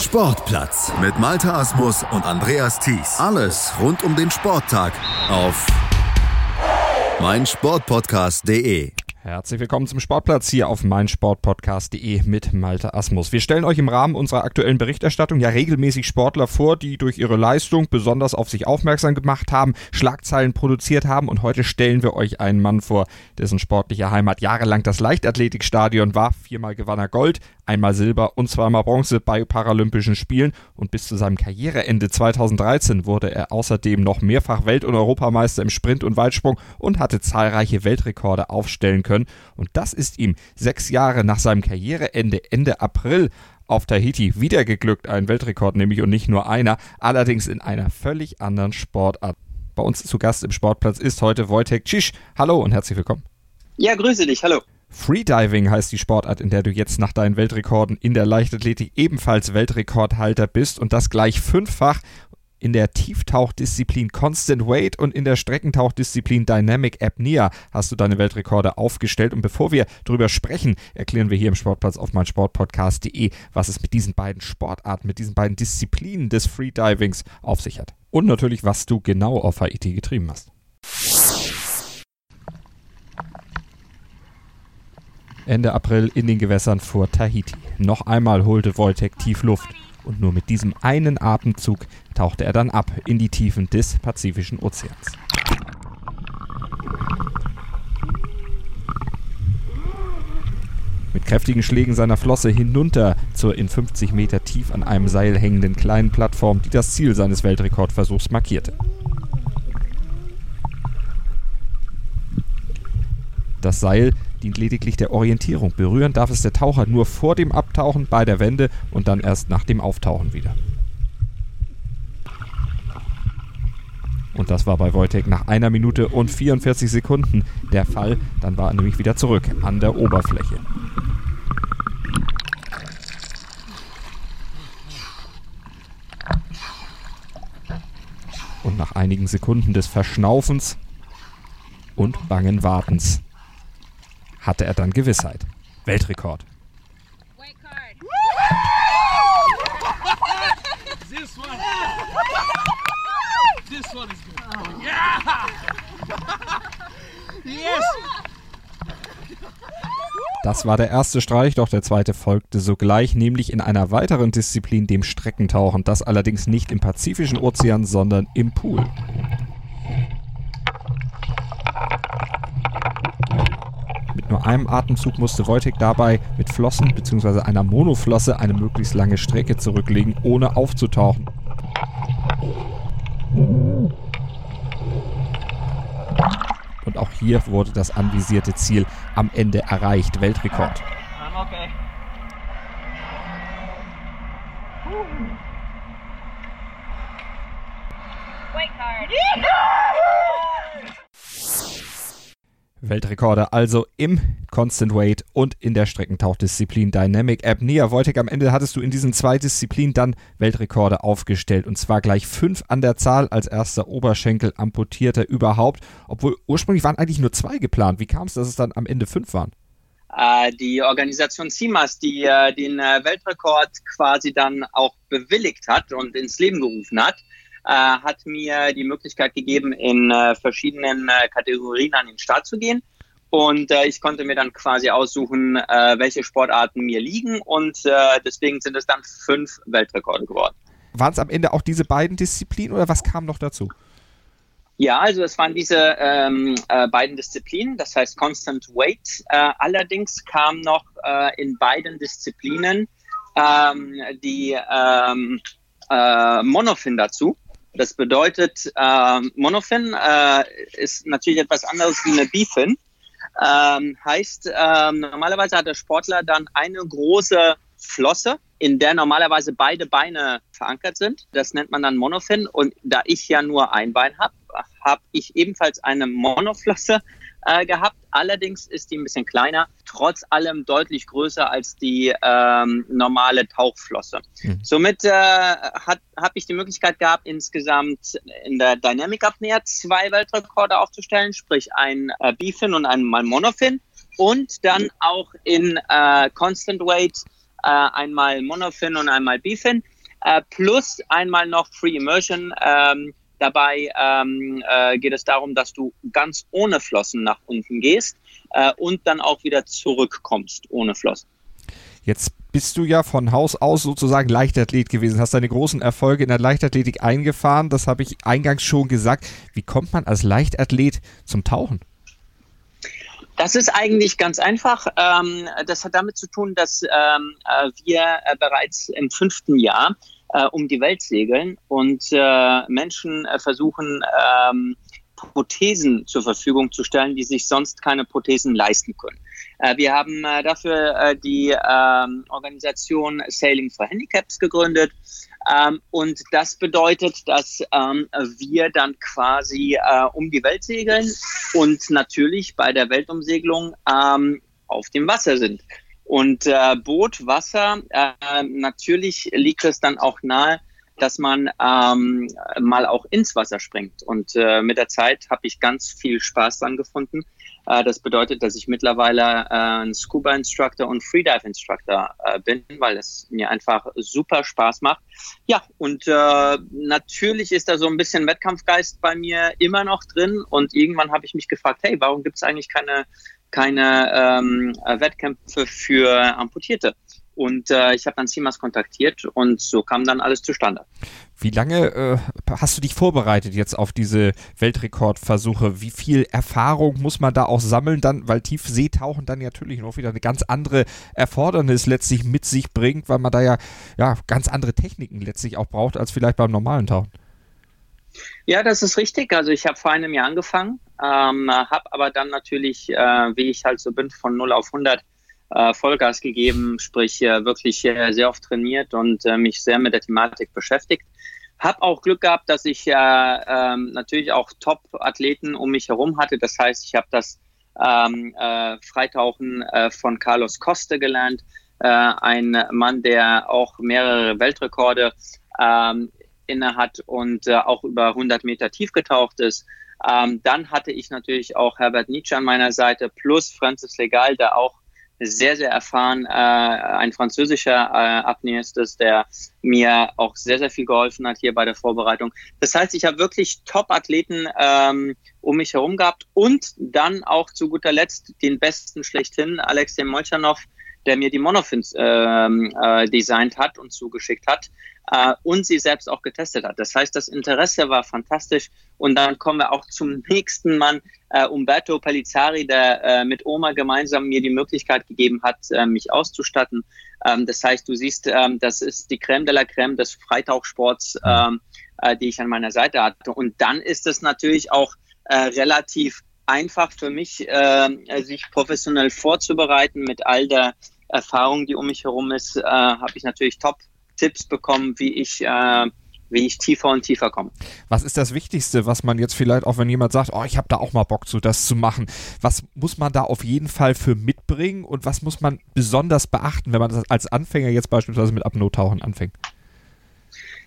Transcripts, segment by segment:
Sportplatz mit Malta Asmus und Andreas Thies. Alles rund um den Sporttag auf meinsportpodcast.de. Herzlich willkommen zum Sportplatz hier auf meinsportpodcast.de mit Malte Asmus. Wir stellen euch im Rahmen unserer aktuellen Berichterstattung ja regelmäßig Sportler vor, die durch ihre Leistung besonders auf sich aufmerksam gemacht haben, Schlagzeilen produziert haben und heute stellen wir euch einen Mann vor, dessen sportliche Heimat jahrelang das Leichtathletikstadion war. Viermal gewann er Gold, einmal Silber und zweimal Bronze bei Paralympischen Spielen und bis zu seinem Karriereende 2013 wurde er außerdem noch mehrfach Welt- und Europameister im Sprint und Weitsprung und hatte zahlreiche Weltrekorde aufstellen können. Und das ist ihm sechs Jahre nach seinem Karriereende Ende April auf Tahiti wieder geglückt, ein Weltrekord nämlich und nicht nur einer, allerdings in einer völlig anderen Sportart. Bei uns zu Gast im Sportplatz ist heute Wojtek Cisz. Hallo und herzlich willkommen. Ja, grüße dich, hallo. Freediving heißt die Sportart, in der du jetzt nach deinen Weltrekorden in der Leichtathletik ebenfalls Weltrekordhalter bist und das gleich fünffach in der Tieftauchdisziplin Constant Weight und in der Streckentauchdisziplin Dynamic Apnea hast du deine Weltrekorde aufgestellt. Und bevor wir darüber sprechen, erklären wir hier im Sportplatz auf meinsportpodcast.de, was es mit diesen beiden Sportarten, mit diesen beiden Disziplinen des Freedivings auf sich hat. Und natürlich, was du genau auf Haiti getrieben hast. Ende April in den Gewässern vor Tahiti. Noch einmal holte Wojtek tief Luft und nur mit diesem einen Atemzug tauchte er dann ab in die Tiefen des Pazifischen Ozeans. Mit kräftigen Schlägen seiner Flosse hinunter zur in 50 Meter tief an einem Seil hängenden kleinen Plattform, die das Ziel seines Weltrekordversuchs markierte. Das Seil dient lediglich der Orientierung. Berühren darf es der Taucher nur vor dem Abtauchen bei der Wende und dann erst nach dem Auftauchen wieder. Und das war bei Wojtek nach einer Minute und 44 Sekunden der Fall. Dann war er nämlich wieder zurück an der Oberfläche. Und nach einigen Sekunden des Verschnaufens und bangen Wartens hatte er dann Gewissheit. Weltrekord. Das war der erste Streich, doch der zweite folgte sogleich, nämlich in einer weiteren Disziplin, dem Streckentauchen. Das allerdings nicht im Pazifischen Ozean, sondern im Pool. Mit nur einem Atemzug musste Wojtek dabei mit Flossen bzw. einer Monoflosse eine möglichst lange Strecke zurücklegen, ohne aufzutauchen. Und auch hier wurde das anvisierte Ziel am Ende erreicht. Weltrekord. okay. Weltrekorde also im Constant Weight und in der Streckentauchdisziplin Dynamic Apnea. Wojtek, am Ende hattest du in diesen zwei Disziplinen dann Weltrekorde aufgestellt und zwar gleich fünf an der Zahl als erster Oberschenkel amputierter überhaupt, obwohl ursprünglich waren eigentlich nur zwei geplant. Wie kam es, dass es dann am Ende fünf waren? Äh, die Organisation CIMAS, die äh, den äh, Weltrekord quasi dann auch bewilligt hat und ins Leben gerufen hat, äh, hat mir die Möglichkeit gegeben, in äh, verschiedenen äh, Kategorien an den Start zu gehen. Und äh, ich konnte mir dann quasi aussuchen, äh, welche Sportarten mir liegen. Und äh, deswegen sind es dann fünf Weltrekorde geworden. Waren es am Ende auch diese beiden Disziplinen oder was kam noch dazu? Ja, also es waren diese ähm, äh, beiden Disziplinen, das heißt Constant Weight. Äh, allerdings kam noch äh, in beiden Disziplinen ähm, die ähm, äh, Monofin dazu. Das bedeutet, äh, Monofin äh, ist natürlich etwas anderes wie eine Bifin. Ähm, heißt, ähm, normalerweise hat der Sportler dann eine große Flosse, in der normalerweise beide Beine verankert sind. Das nennt man dann Monofin. Und da ich ja nur ein Bein habe, habe ich ebenfalls eine Monoflosse äh, gehabt. Allerdings ist die ein bisschen kleiner, trotz allem deutlich größer als die ähm, normale Tauchflosse. Mhm. Somit äh, habe ich die Möglichkeit gehabt, insgesamt in der Dynamic Apnea zwei Weltrekorde aufzustellen, sprich ein äh, Bifin und ein, ein Monofin. Und dann auch in äh, Constant Weight äh, einmal Monofin und einmal Bifin, äh, plus einmal noch Free Immersion. Dabei ähm, äh, geht es darum, dass du ganz ohne Flossen nach unten gehst äh, und dann auch wieder zurückkommst ohne Flossen. Jetzt bist du ja von Haus aus sozusagen Leichtathlet gewesen, hast deine großen Erfolge in der Leichtathletik eingefahren, das habe ich eingangs schon gesagt. Wie kommt man als Leichtathlet zum Tauchen? Das ist eigentlich ganz einfach. Ähm, das hat damit zu tun, dass ähm, äh, wir äh, bereits im fünften Jahr äh, um die Welt segeln und Menschen versuchen, ähm, Prothesen zur Verfügung zu stellen, die sich sonst keine Prothesen leisten können. Wir haben dafür die Organisation Sailing for Handicaps gegründet ähm, und das bedeutet, dass ähm, wir dann quasi äh, um die Welt segeln und natürlich bei der Weltumsegelung ähm, auf dem Wasser sind. Und äh, Boot, Wasser, äh, natürlich liegt es dann auch nahe, dass man ähm, mal auch ins Wasser springt. Und äh, mit der Zeit habe ich ganz viel Spaß dran gefunden. Äh, das bedeutet, dass ich mittlerweile äh, ein Scuba Instructor und Freedive Instructor äh, bin, weil es mir einfach super Spaß macht. Ja, und äh, natürlich ist da so ein bisschen Wettkampfgeist bei mir immer noch drin. Und irgendwann habe ich mich gefragt, hey, warum gibt es eigentlich keine keine ähm, Wettkämpfe für Amputierte. Und äh, ich habe dann CIMAS kontaktiert und so kam dann alles zustande. Wie lange äh, hast du dich vorbereitet jetzt auf diese Weltrekordversuche? Wie viel Erfahrung muss man da auch sammeln, dann, weil Tiefseetauchen dann natürlich noch wieder eine ganz andere Erfordernis letztlich mit sich bringt, weil man da ja, ja ganz andere Techniken letztlich auch braucht als vielleicht beim normalen Tauchen. Ja, das ist richtig. Also ich habe vor einem Jahr angefangen, ähm, habe aber dann natürlich, äh, wie ich halt so bin, von 0 auf 100 äh, Vollgas gegeben, sprich äh, wirklich äh, sehr oft trainiert und äh, mich sehr mit der Thematik beschäftigt. Hab auch Glück gehabt, dass ich äh, ähm, natürlich auch Top-Athleten um mich herum hatte. Das heißt, ich habe das ähm, äh, Freitauchen von Carlos Coste gelernt, ein Mann, der auch mehrere Weltrekorde ähm, inne hat und äh, auch über 100 Meter tief getaucht ist. Ähm, dann hatte ich natürlich auch Herbert Nietzsche an meiner Seite plus Francis Legal, der auch sehr, sehr erfahren, äh, ein französischer äh, Apnoe ist der mir auch sehr, sehr viel geholfen hat hier bei der Vorbereitung. Das heißt, ich habe wirklich Top-Athleten ähm, um mich herum gehabt und dann auch zu guter Letzt den besten schlechthin, Alexei Molchanov, der mir die Monofins ähm, äh, designt hat und zugeschickt hat äh, und sie selbst auch getestet hat. Das heißt, das Interesse war fantastisch. Und dann kommen wir auch zum nächsten Mann, äh, Umberto Palizari, der äh, mit Oma gemeinsam mir die Möglichkeit gegeben hat, äh, mich auszustatten. Ähm, das heißt, du siehst, ähm, das ist die Creme de la Creme des Freitauchsports, ähm, äh, die ich an meiner Seite hatte. Und dann ist es natürlich auch äh, relativ einfach für mich, äh, sich professionell vorzubereiten mit all der Erfahrung, die um mich herum ist, äh, habe ich natürlich Top-Tipps bekommen, wie ich äh, wie ich tiefer und tiefer komme. Was ist das Wichtigste, was man jetzt vielleicht, auch wenn jemand sagt, oh, ich habe da auch mal Bock zu, das zu machen, was muss man da auf jeden Fall für mitbringen und was muss man besonders beachten, wenn man das als Anfänger jetzt beispielsweise mit Apnoe-Tauchen anfängt?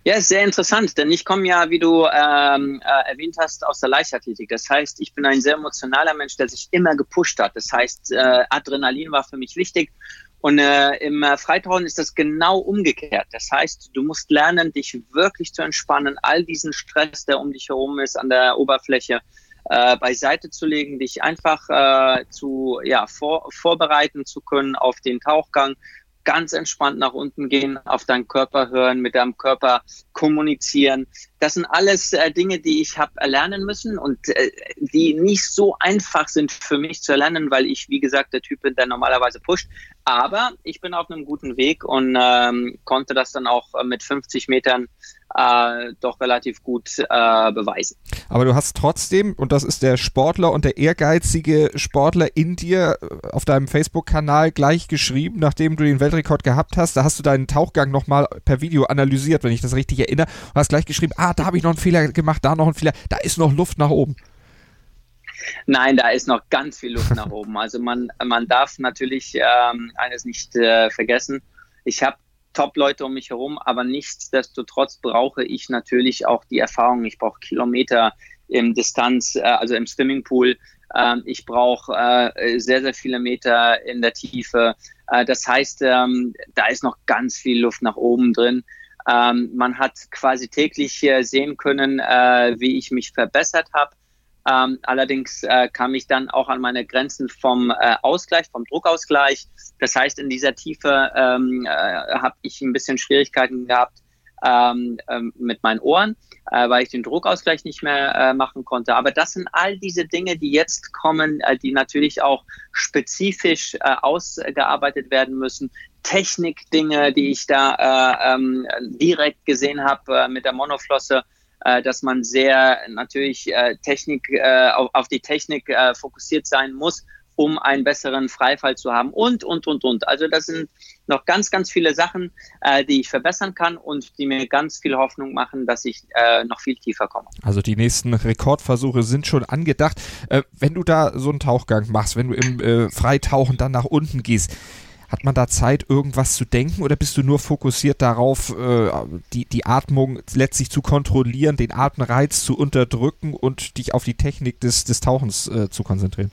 Ja, ist sehr interessant, denn ich komme ja, wie du ähm, äh, erwähnt hast, aus der Leichtathletik. Das heißt, ich bin ein sehr emotionaler Mensch, der sich immer gepusht hat. Das heißt, äh, Adrenalin war für mich wichtig. Und äh, im äh, Freitauchen ist das genau umgekehrt. Das heißt, du musst lernen, dich wirklich zu entspannen, all diesen Stress, der um dich herum ist, an der Oberfläche äh, beiseite zu legen, dich einfach äh, zu ja, vor, vorbereiten zu können auf den Tauchgang ganz entspannt nach unten gehen, auf deinen Körper hören, mit deinem Körper kommunizieren. Das sind alles äh, Dinge, die ich habe erlernen müssen und äh, die nicht so einfach sind für mich zu erlernen, weil ich, wie gesagt, der Typ bin, der normalerweise pusht. Aber ich bin auf einem guten Weg und ähm, konnte das dann auch äh, mit 50 Metern äh, doch relativ gut äh, beweisen. Aber du hast trotzdem, und das ist der Sportler und der ehrgeizige Sportler in dir äh, auf deinem Facebook-Kanal gleich geschrieben, nachdem du den Weltrekord gehabt hast, da hast du deinen Tauchgang nochmal per Video analysiert, wenn ich das richtig erinnere, und hast gleich geschrieben, ah, da habe ich noch einen Fehler gemacht, da noch einen Fehler, da ist noch Luft nach oben. Nein, da ist noch ganz viel Luft nach oben. Also man, man darf natürlich ähm, eines nicht äh, vergessen. Ich habe Top-Leute um mich herum, aber nichtsdestotrotz brauche ich natürlich auch die Erfahrung. Ich brauche Kilometer im Distanz, äh, also im Swimmingpool, Ähm, ich brauche äh, sehr, sehr viele Meter in der Tiefe. Äh, das heißt, ähm, da ist noch ganz viel Luft nach oben drin. Ähm, man hat quasi täglich sehen können, wie ich mich verbessert habe. Ähm, allerdings äh, kam ich dann auch an meine Grenzen vom äh, Ausgleich, vom Druckausgleich. Das heißt, in dieser Tiefe ähm, äh, habe ich ein bisschen Schwierigkeiten gehabt ähm, ähm mit meinen Ohren, äh, weil ich den Druckausgleich nicht mehr äh, machen konnte. Aber das sind all diese Dinge, die jetzt kommen, äh, die natürlich auch spezifisch ausgearbeitet werden müssen. Technikdinge, die ich da ähm, direkt gesehen habe mit der Monoflosse äh, dass man sehr natürlich äh, Technik, äh, auf, auf die Technik äh, fokussiert sein muss, um einen besseren Freifall zu haben und, und, und, und. Also das sind noch ganz, ganz viele Sachen, äh, die ich verbessern kann und die mir ganz viel Hoffnung machen, dass ich äh, noch viel tiefer komme. Also die nächsten Rekordversuche sind schon angedacht. Äh, wenn du da so einen Tauchgang machst, wenn du im äh, Freitauchen dann nach unten gehst, hat man da Zeit, irgendwas zu denken oder bist du nur fokussiert darauf, äh, die, die Atmung letztlich zu kontrollieren, den Atemreiz zu unterdrücken und dich auf die Technik des, des Tauchens äh, zu konzentrieren?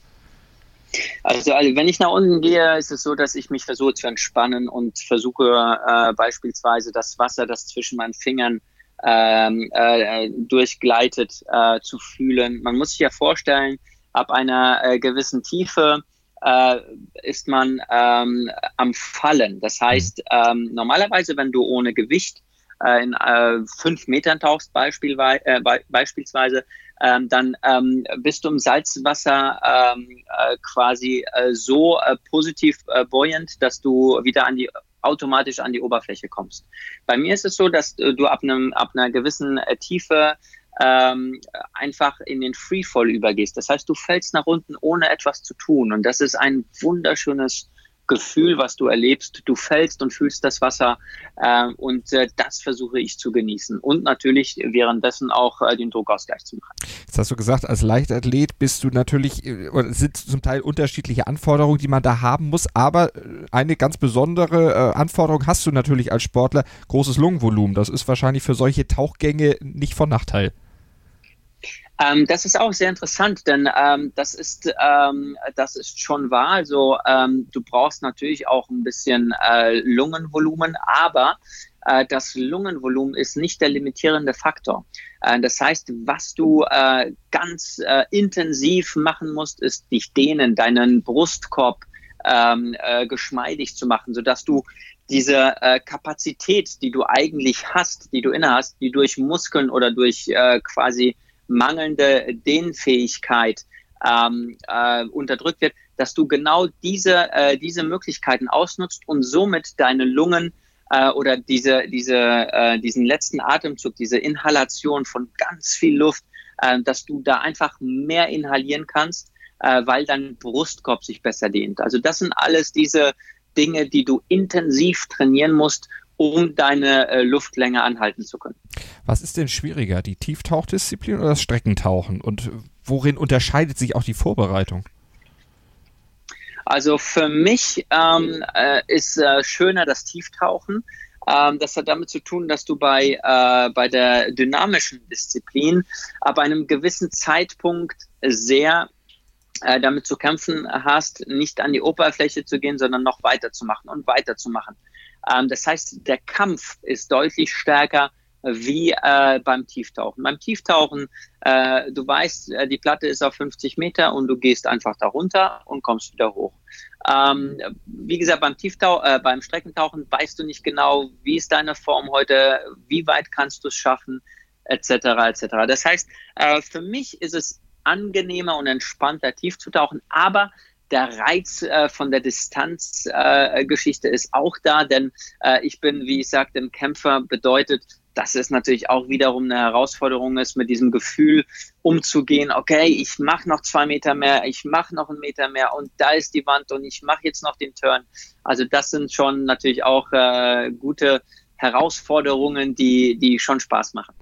Also, also, wenn ich nach unten gehe, ist es so, dass ich mich versuche zu entspannen und versuche äh, beispielsweise das Wasser, das zwischen meinen Fingern ähm, äh, durchgleitet, äh, zu fühlen. Man muss sich ja vorstellen, ab einer äh, gewissen Tiefe äh, ist man ähm, am Fallen. Das heißt, ähm, normalerweise, wenn du ohne Gewicht äh, in äh, fünf Metern tauchst äh, beispielsweise, ähm, dann ähm, bist du im Salzwasser ähm, äh, quasi äh, so positiv buoyant, dass du wieder an die automatisch an die Oberfläche kommst. Bei mir ist es so, dass du ab, einem, ab einer gewissen Tiefe ähm, einfach in den Freefall übergehst. Das heißt, du fällst nach unten, ohne etwas zu tun. Und das ist ein wunderschönes Gefühl, was du erlebst. Du fällst und fühlst das Wasser äh, und äh, das versuche ich zu genießen und natürlich währenddessen auch äh, den Druckausgleich zu machen. Jetzt hast du gesagt, als Leichtathlet bist du natürlich, äh, sind zum Teil unterschiedliche Anforderungen, die man da haben muss, aber äh, eine ganz besondere äh, Anforderung hast du natürlich als Sportler, großes Lungenvolumen. Das ist wahrscheinlich für solche Tauchgänge nicht von Nachteil. Ähm, das ist auch sehr interessant, denn ähm, das ist ähm, das ist schon wahr. Also ähm, du brauchst natürlich auch ein bisschen äh, Lungenvolumen, aber äh, das Lungenvolumen ist nicht der limitierende Faktor. Äh, das heißt, was du äh, ganz äh, intensiv machen musst, ist dich dehnen, deinen Brustkorb ähm, äh, geschmeidig zu machen, sodass du diese äh, Kapazität, die du eigentlich hast, die du inne hast, die durch Muskeln oder durch äh, quasi mangelnde Dehnfähigkeit ähm, äh, unterdrückt wird, dass du genau diese, äh, diese Möglichkeiten ausnutzt und somit deine Lungen äh, oder diese, diese, äh, diesen letzten Atemzug, diese Inhalation von ganz viel Luft, äh, dass du da einfach mehr inhalieren kannst, äh, weil dein Brustkorb sich besser dehnt. Also das sind alles diese Dinge, die du intensiv trainieren musst, um deine äh, Luftlänge anhalten zu können. Was ist denn schwieriger, die Tieftauchdisziplin oder das Streckentauchen? Und worin unterscheidet sich auch die Vorbereitung? Also für mich ähm, äh, ist äh, schöner das Tieftauchen. Ähm, das hat damit zu tun, dass du bei, äh, bei der dynamischen Disziplin ab einem gewissen Zeitpunkt sehr äh, damit zu kämpfen hast, nicht an die Oberfläche zu gehen, sondern noch weiterzumachen und weiterzumachen. Das heißt, der Kampf ist deutlich stärker wie äh, beim Tieftauchen. Beim Tieftauchen, äh, du weißt, äh, die Platte ist auf 50 Meter und du gehst einfach darunter und kommst wieder hoch. Ähm, wie gesagt, beim Tieftau äh, beim Streckentauchen weißt du nicht genau, wie ist deine Form heute, wie weit kannst du es schaffen, etc. etc. Das heißt, äh, für mich ist es angenehmer und entspannter tief zu tauchen, aber der Reiz äh, von der Distanzgeschichte äh, ist auch da, denn äh, ich bin, wie ich sagte, ein Kämpfer bedeutet, dass es natürlich auch wiederum eine Herausforderung ist, mit diesem Gefühl umzugehen, okay, ich mache noch zwei Meter mehr, ich mache noch einen Meter mehr und da ist die Wand und ich mache jetzt noch den Turn. Also das sind schon natürlich auch äh, gute Herausforderungen, die, die schon Spaß machen.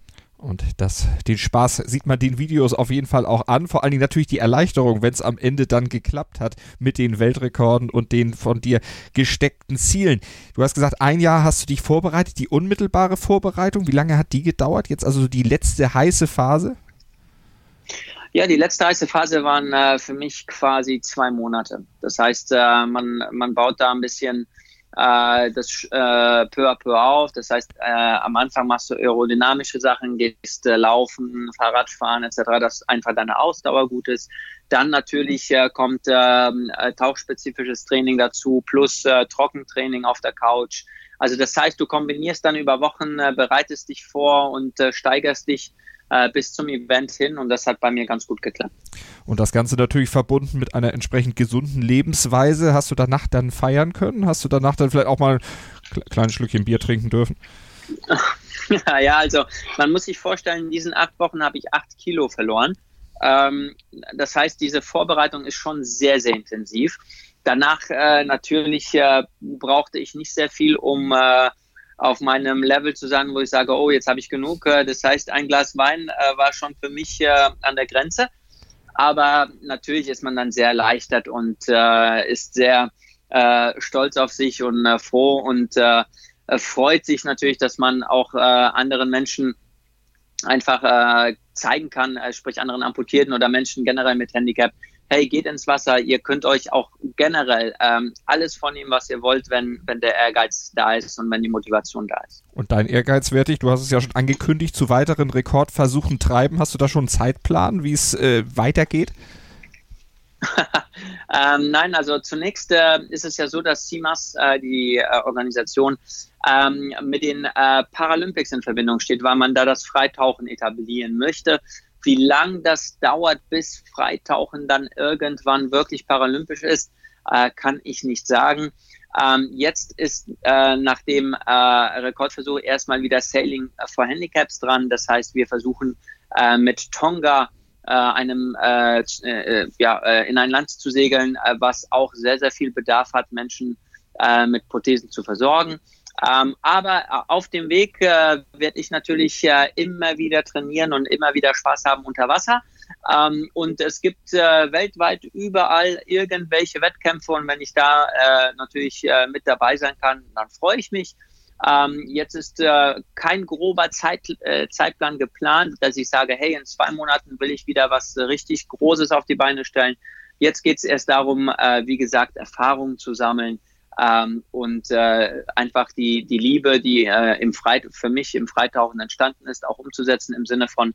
Und das, den Spaß sieht man den Videos auf jeden Fall auch an. Vor allen Dingen natürlich die Erleichterung, wenn es am Ende dann geklappt hat mit den Weltrekorden und den von dir gesteckten Zielen. Du hast gesagt, ein Jahr hast du dich vorbereitet. Die unmittelbare Vorbereitung, wie lange hat die gedauert? Jetzt also die letzte heiße Phase? Ja, die letzte heiße Phase waren äh, für mich quasi zwei Monate. Das heißt, äh, man, man baut da ein bisschen äh, das äh, peu à peu auf. Das heißt, äh, am Anfang machst du aerodynamische Sachen, gehst äh, laufen, Fahrradfahren etc., dass einfach deine Ausdauer gut ist. Dann natürlich äh, kommt ähm, äh, tauchspezifisches Training dazu, plus äh, Trockentraining auf der Couch. Also das heißt, du kombinierst dann über Wochen, äh, bereitest dich vor und äh, steigerst dich äh, bis zum Event hin und das hat bei mir ganz gut geklappt. Und das Ganze natürlich verbunden mit einer entsprechend gesunden Lebensweise. Hast du danach dann feiern können? Hast du danach dann vielleicht auch mal ein kleines Schlückchen Bier trinken dürfen? ja, also man muss sich vorstellen, in diesen acht Wochen habe ich acht Kilo verloren. Ähm, das heißt, diese Vorbereitung ist schon sehr, sehr intensiv. Danach äh, natürlich äh, brauchte ich nicht sehr viel, um äh, auf meinem Level zu sein, wo ich sage, oh, jetzt habe ich genug. Äh, das heißt, ein Glas Wein äh, war schon für mich äh, an der Grenze. Aber natürlich ist man dann sehr erleichtert und äh, ist sehr äh, stolz auf sich und äh, froh und freut sich natürlich, dass man auch anderen Menschen einfach zeigen kann, sprich anderen Amputierten oder Menschen generell mit Handicap, hey, geht ins Wasser, ihr könnt euch auch generell ähm, alles von ihm, was ihr wollt, wenn, wenn der Ehrgeiz da ist und wenn die Motivation da ist. Und dein Ehrgeiz, wertig, du hast es ja schon angekündigt, zu weiteren Rekordversuchen treiben. Hast du da schon einen Zeitplan, wie es äh, weitergeht? ähm, nein, also zunächst äh, ist es ja so, dass CIMAS, äh, die äh, Organisation, ähm, mit den äh, Paralympics in Verbindung steht, weil man da das Freitauchen etablieren möchte. Wie lang das dauert, bis Freitauchen dann irgendwann wirklich paralympisch ist, äh, kann ich nicht sagen. Ähm, jetzt ist äh, nach dem äh, Rekordversuch erstmal wieder Sailing for Handicaps dran. Das heißt, wir versuchen äh, mit Tonga äh, einem äh, ja, in ein Land zu segeln, was auch sehr, sehr viel Bedarf hat, Menschen mit Prothesen zu versorgen. Ähm, aber äh, auf dem Weg äh, werde ich natürlich äh, immer wieder trainieren und immer wieder Spaß haben unter Wasser. Ähm, und es gibt äh, weltweit überall irgendwelche Wettkämpfe und wenn ich da äh, natürlich äh, mit dabei sein kann, dann freue ich mich. Ähm, jetzt ist kein grober Zeit, Zeitplan geplant, dass ich sage, hey, in zwei Monaten will ich wieder was richtig Großes auf die Beine stellen. Jetzt geht es erst darum, wie gesagt, Erfahrungen zu sammeln ähm, und äh, einfach die, die Liebe, die äh, im Freit für mich im Freitauchen entstanden ist, auch umzusetzen im Sinne von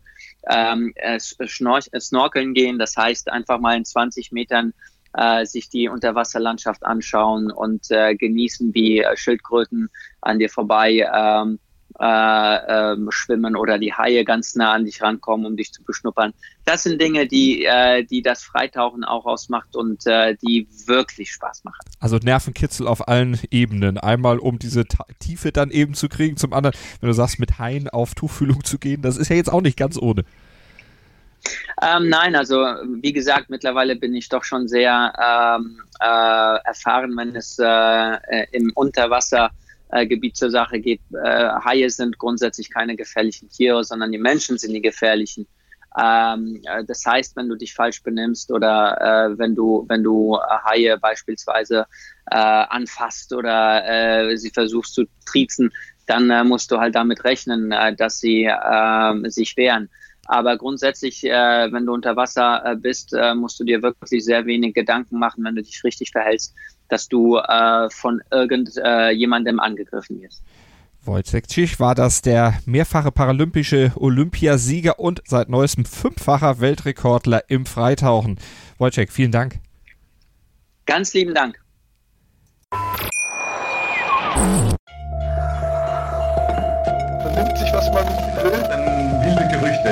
ähm, Snorkeln gehen. Das heißt, einfach mal in 20 Metern äh, sich die Unterwasserlandschaft anschauen und äh, genießen, wie äh, Schildkröten an dir vorbei ähm, äh, ähm, schwimmen oder die Haie ganz nah an dich rankommen, um dich zu beschnuppern. Das sind Dinge, die, äh, die das Freitauchen auch ausmacht und äh, die wirklich Spaß machen. Also Nervenkitzel auf allen Ebenen. Einmal, um diese Tiefe dann eben zu kriegen, zum anderen, wenn du sagst, mit Haien auf Tuchfühlung zu gehen, das ist ja jetzt auch nicht ganz ohne. Ähm, nein, also wie gesagt, mittlerweile bin ich doch schon sehr ähm, äh, erfahren, wenn es äh, äh Unterwassergebiet zur Sache geht. Äh, Haie sind grundsätzlich keine gefährlichen Tiere, sondern die Menschen sind die gefährlichen. Ähm, äh, das heißt, wenn du dich falsch benimmst oder äh, wenn du wenn du Haie beispielsweise äh, anfasst oder äh, sie versuchst zu triezen, dann äh, musst du halt damit rechnen, dass sie äh, sich wehren. Aber grundsätzlich, äh, wenn du unter Wasser äh, bist, äh, musst du dir wirklich sehr wenig Gedanken machen, wenn du dich richtig verhältst, dass du äh, von irgendjemandem äh, angegriffen wirst. Wojciech Cisch war das der mehrfache paralympische Olympiasieger und seit neuestem fünffacher Weltrekordler im Freitauchen. Wojciech, vielen Dank. Ganz lieben Dank.